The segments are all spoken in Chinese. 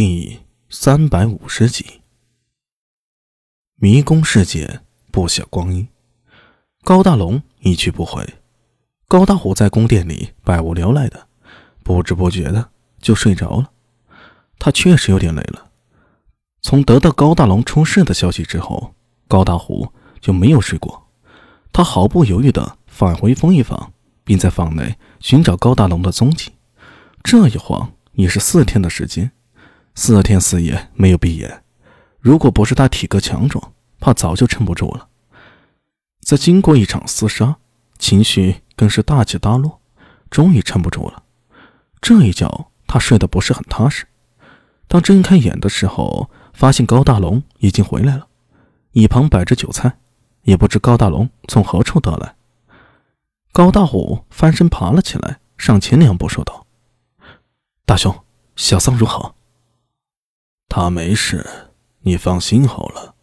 第三百五十集，迷宫世界不朽光阴。高大龙一去不回，高大虎在宫殿里百无聊赖的，不知不觉的就睡着了。他确实有点累了。从得到高大龙出事的消息之后，高大虎就没有睡过。他毫不犹豫的返回风衣坊，并在坊内寻找高大龙的踪迹。这一晃也是四天的时间。四天四夜没有闭眼，如果不是他体格强壮，怕早就撑不住了。在经过一场厮杀，情绪更是大起大落，终于撑不住了。这一觉他睡得不是很踏实。当睁开眼的时候，发现高大龙已经回来了，一旁摆着酒菜，也不知高大龙从何处得来。高大虎翻身爬了起来，上前两步说道：“大兄，小桑如何？”他没事，你放心好了。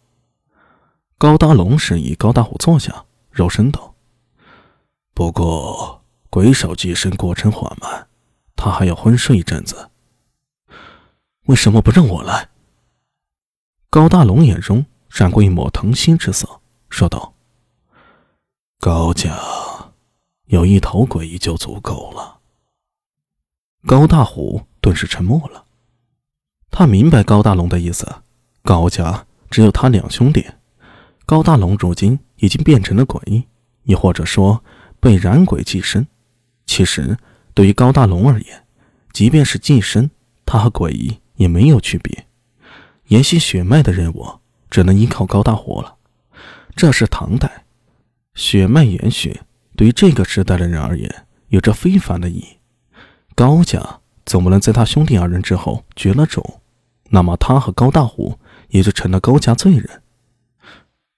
高大龙示意高大虎坐下，柔声道：“不过鬼手寄生过程缓慢，他还要昏睡一阵子。为什么不让我来？”高大龙眼中闪过一抹疼惜之色，说道：“高家有一头鬼就足够了。”高大虎顿时沉默了。他明白高大龙的意思，高家只有他两兄弟，高大龙如今已经变成了鬼，亦或者说被染鬼寄生。其实对于高大龙而言，即便是寄生，他和鬼也没有区别。延续血脉的任务只能依靠高大虎了。这是唐代，血脉延续对于这个时代的人而言有着非凡的意义。高家总不能在他兄弟二人之后绝了种。那么他和高大虎也就成了高家罪人。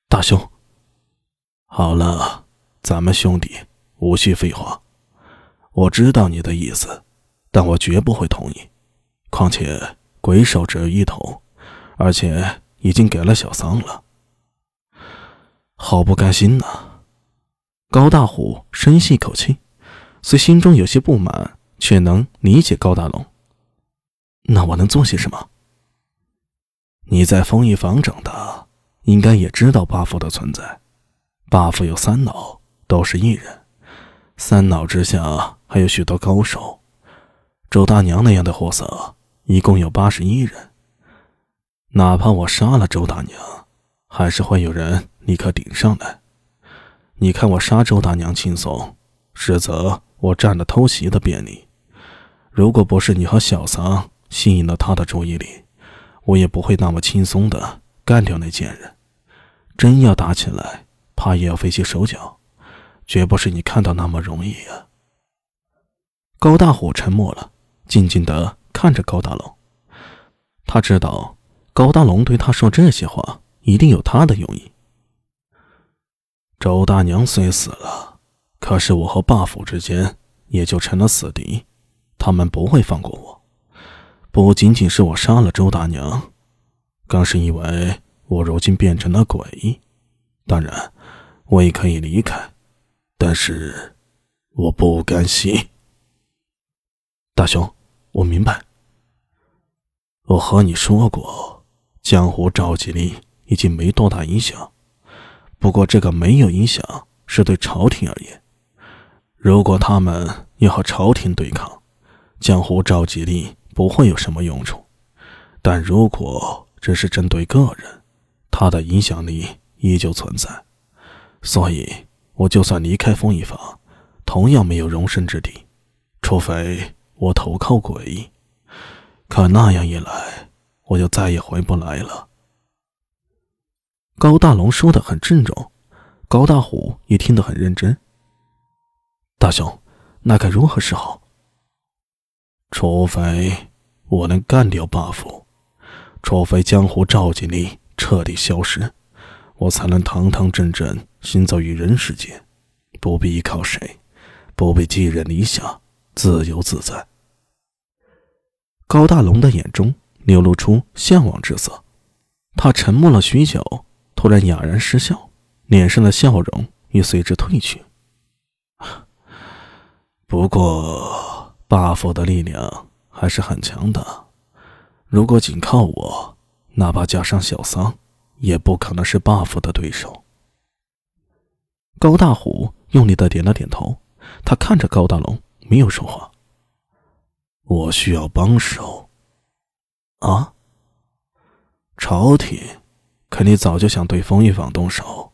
大兄，好了，咱们兄弟无需废话。我知道你的意思，但我绝不会同意。况且鬼手只有一头，而且已经给了小桑了。好不甘心呐！高大虎深吸一口气，虽心中有些不满，却能理解高大龙。那我能做些什么？你在风衣坊长大，应该也知道 buff 的存在。buff 有三脑，都是异人。三脑之下还有许多高手。周大娘那样的货色，一共有八十一人。哪怕我杀了周大娘，还是会有人立刻顶上来。你看我杀周大娘轻松，实则我占了偷袭的便利。如果不是你和小桑吸引了他的注意力，我也不会那么轻松的干掉那贱人。真要打起来，怕也要费些手脚，绝不是你看到那么容易呀。高大虎沉默了，静静的看着高大龙。他知道高大龙对他说这些话，一定有他的用意。周大娘虽死了，可是我和霸府之间也就成了死敌，他们不会放过我。不仅仅是我杀了周大娘，更是因为我如今变成了鬼。当然，我也可以离开，但是我不甘心。大雄，我明白。我和你说过，江湖召集令已经没多大影响。不过，这个没有影响是对朝廷而言。如果他们要和朝廷对抗，江湖召集令。不会有什么用处，但如果只是针对个人，他的影响力依旧存在。所以，我就算离开风一坊，同样没有容身之地，除非我投靠鬼。可那样一来，我就再也回不来了。高大龙说的很郑重，高大虎也听得很认真。大兄，那该如何是好？除非。我能干掉 buff，除非江湖召集力彻底消失，我才能堂堂正正行走于人世间，不必依靠谁，不必寄人篱下，自由自在。高大龙的眼中流露出向往之色，他沉默了许久，突然哑然失笑，脸上的笑容也随之褪去。不过，buff 的力量。还是很强的。如果仅靠我，哪怕加上小桑，也不可能是 buff 的对手。高大虎用力的点了点头，他看着高大龙，没有说话。我需要帮手。啊？朝廷肯定早就想对风一坊动手，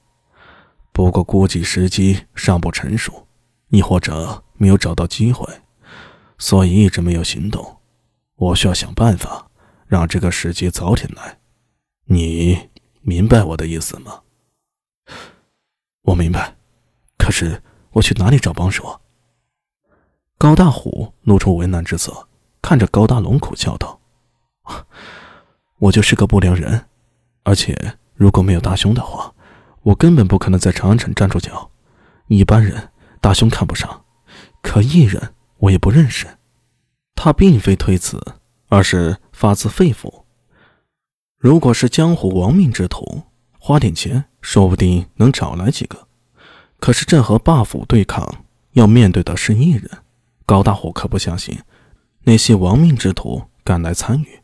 不过估计时机尚不成熟，亦或者没有找到机会，所以一直没有行动。我需要想办法。让这个时机早点来，你明白我的意思吗？我明白，可是我去哪里找帮手？高大虎露出为难之色，看着高大龙苦笑道：“我就是个不良人，而且如果没有大兄的话，我根本不可能在长安城站住脚。一般人大兄看不上，可一人我也不认识。”他并非推辞。而是发自肺腑。如果是江湖亡命之徒，花点钱说不定能找来几个。可是这和霸府对抗，要面对的是一人。高大虎可不相信那些亡命之徒敢来参与。